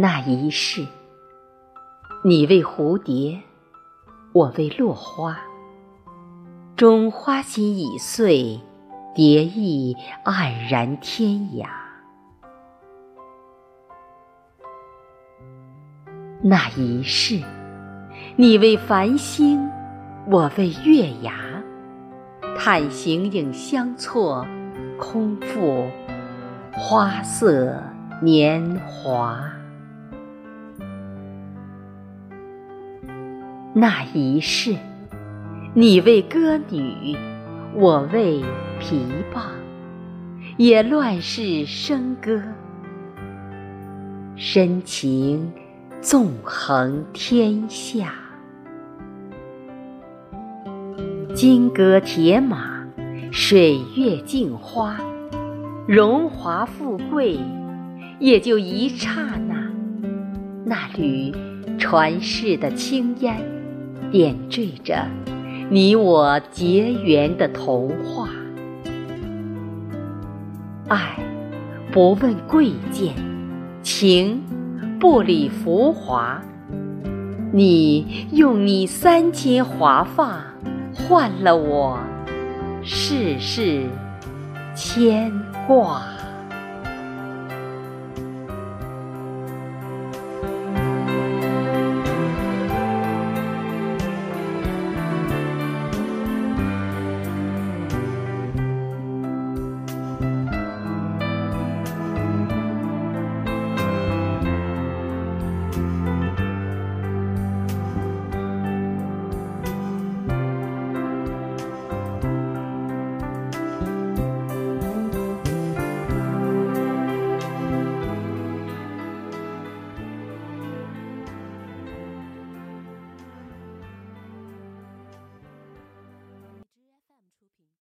那一世，你为蝴蝶，我为落花。终花心已碎，蝶意黯然天涯。那一世，你为繁星，我为月牙。叹形影相错，空负花色年华。那一世，你为歌女，我为琵琶，也乱世笙歌，深情纵横天下。金戈铁马，水月镜花，荣华富贵，也就一刹那。那缕传世的青烟，点缀着你我结缘的童话。爱不问贵贱，情不理浮华。你用你三千华发。换了我世事牵挂。Mm-hmm.